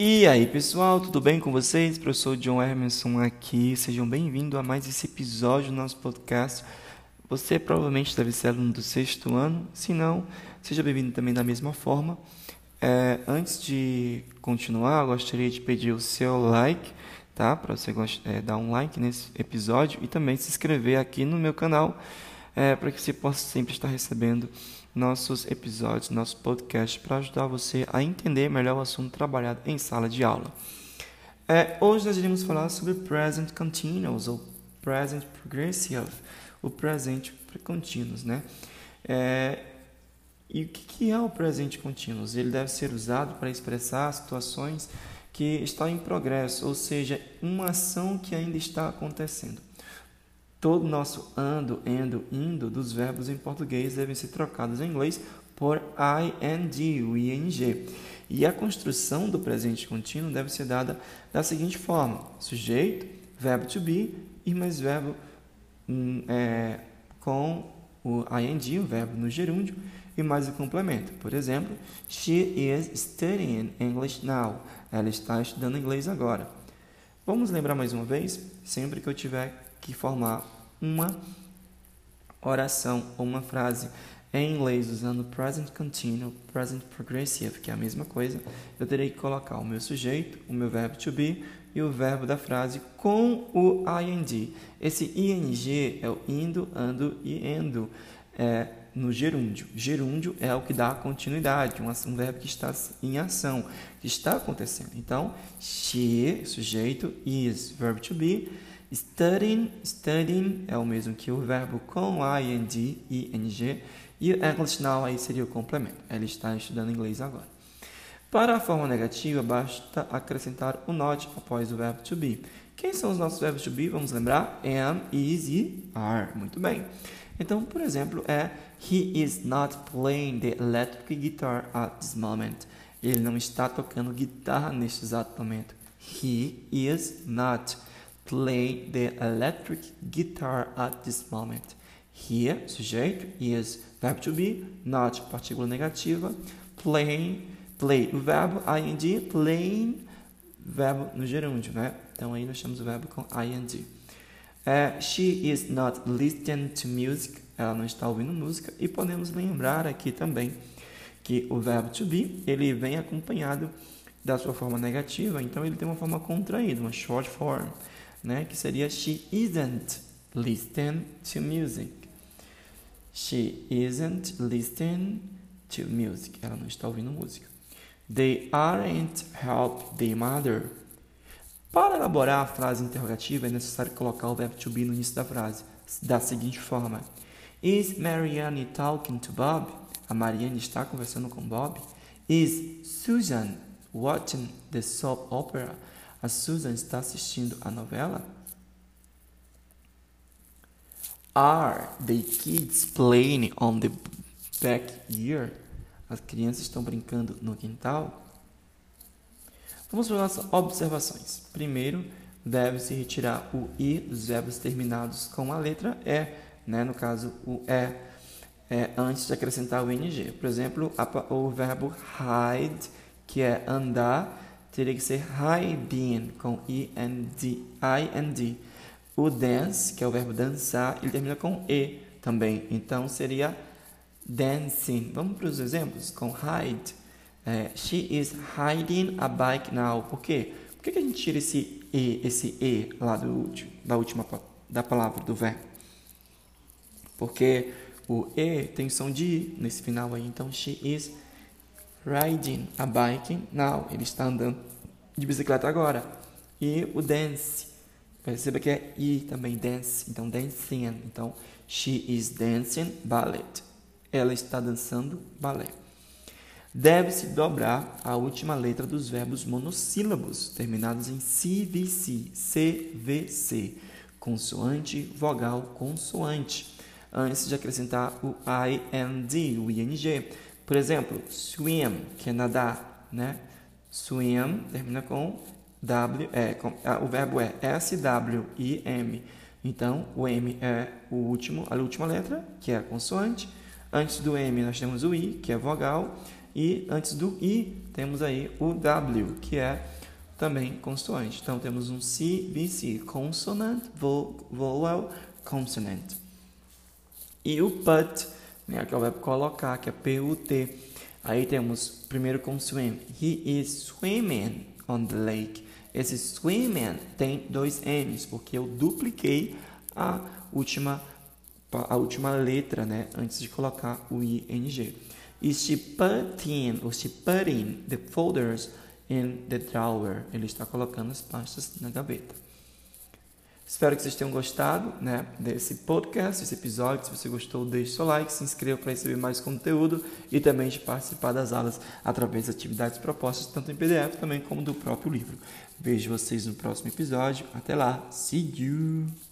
E aí pessoal, tudo bem com vocês? Professor John Hermanson aqui, sejam bem-vindos a mais esse episódio do nosso podcast. Você provavelmente deve ser aluno do sexto ano, se não, seja bem-vindo também da mesma forma. É, antes de continuar, gostaria de pedir o seu like, tá? Para você é, dar um like nesse episódio e também se inscrever aqui no meu canal, é, para que você possa sempre estar recebendo nossos episódios, nosso podcast, para ajudar você a entender melhor o assunto trabalhado em sala de aula. É, hoje nós iremos falar sobre present continuous ou present progressive, o presente contínuo, né? É, e o que é o presente contínuo? Ele deve ser usado para expressar situações que estão em progresso, ou seja, uma ação que ainda está acontecendo. Todo nosso ando, endo, indo dos verbos em português devem ser trocados em inglês por ing, o ing. E a construção do presente contínuo deve ser dada da seguinte forma: sujeito, verbo to be e mais verbo hum, é, com o ing, o verbo no gerúndio, e mais o complemento. Por exemplo, she is studying English now. Ela está estudando inglês agora. Vamos lembrar mais uma vez? Sempre que eu tiver que formar uma oração ou uma frase em inglês usando present continuous, present progressive, que é a mesma coisa, eu terei que colocar o meu sujeito, o meu verbo to be e o verbo da frase com o ing. Esse ing é o indo, ando e endo é, no gerúndio. Gerúndio é o que dá continuidade, um, um verbo que está em ação, que está acontecendo. Então, she, sujeito, is, verbo to be, Studying, studying é o mesmo que o verbo com ing, ing, e o English now aí seria o complemento. Ela está estudando inglês agora. Para a forma negativa, basta acrescentar o not após o verbo to be. Quem são os nossos verbos to be? Vamos lembrar? Am, is e are. Muito bem. Então, por exemplo, é He is not playing the electric guitar at this moment. Ele não está tocando guitarra neste exato momento. He is not play the electric guitar at this moment. Here, sujeito, is verbo to be, not partícula negativa, playing, play o verbo, ing, playing, verbo no gerúndio, né? Então aí nós temos o verbo com ing. Uh, she is not listening to music, ela não está ouvindo música. E podemos lembrar aqui também que o verbo to be, ele vem acompanhado da sua forma negativa, então ele tem uma forma contraída, uma short form né? Que seria she isn't listening to music. She isn't listening to music. Ela não está ouvindo música. They aren't help their mother. Para elaborar a frase interrogativa é necessário colocar o verbo to be no início da frase, da seguinte forma: Is Marianne talking to Bob? A Marianne está conversando com Bob. Is Susan watching the soap opera? A Susan está assistindo a novela? Are the kids playing on the backyard? As crianças estão brincando no quintal? Vamos para as observações. Primeiro, deve-se retirar o i dos verbos terminados com a letra e, né? no caso, o e, é, antes de acrescentar o ing. Por exemplo, o verbo hide, que é andar, teria que ser hiding com I-N-D. I-N-D. O dance, que é o verbo dançar, ele termina com E também. Então seria dancing. Vamos para os exemplos com hide. É, she is hiding a bike now. Por quê? Por que, que a gente tira esse E, esse E lá do, da última da palavra, do verbo? Porque o E tem som de I nesse final aí. Então, she is riding a bike now. Ele está andando de bicicleta agora. E o dance. Perceba que é I também, dance. Então, dancing. Então, she is dancing ballet. Ela está dançando balé. Deve-se dobrar a última letra dos verbos monossílabos, terminados em CVC, CVC, consoante, vogal, consoante, antes de acrescentar o IND, o ING. Por exemplo, swim, que é nadar, né? Swim termina com W, é, com, ah, o verbo é S-W-I-M. Então, o M é o último, a última letra, que é a consoante. Antes do M, nós temos o I, que é vogal. E antes do I, temos aí o W, que é também consoante. Então, temos um CVC, consonant, vowel, consonant. E o put, né, que o verbo colocar, que é P-U-T. Aí temos primeiro com swim. He is swimming on the lake. Esse swimming tem dois N's, porque eu dupliquei a última, a última letra, né, antes de colocar o ING. Is she putting, or she putting the folders in the drawer? Ele está colocando as pastas na gaveta. Espero que vocês tenham gostado né, desse podcast, desse episódio. Se você gostou, deixe seu like, se inscreva para receber mais conteúdo e também de participar das aulas através das atividades propostas, tanto em PDF também como do próprio livro. Vejo vocês no próximo episódio. Até lá. See you!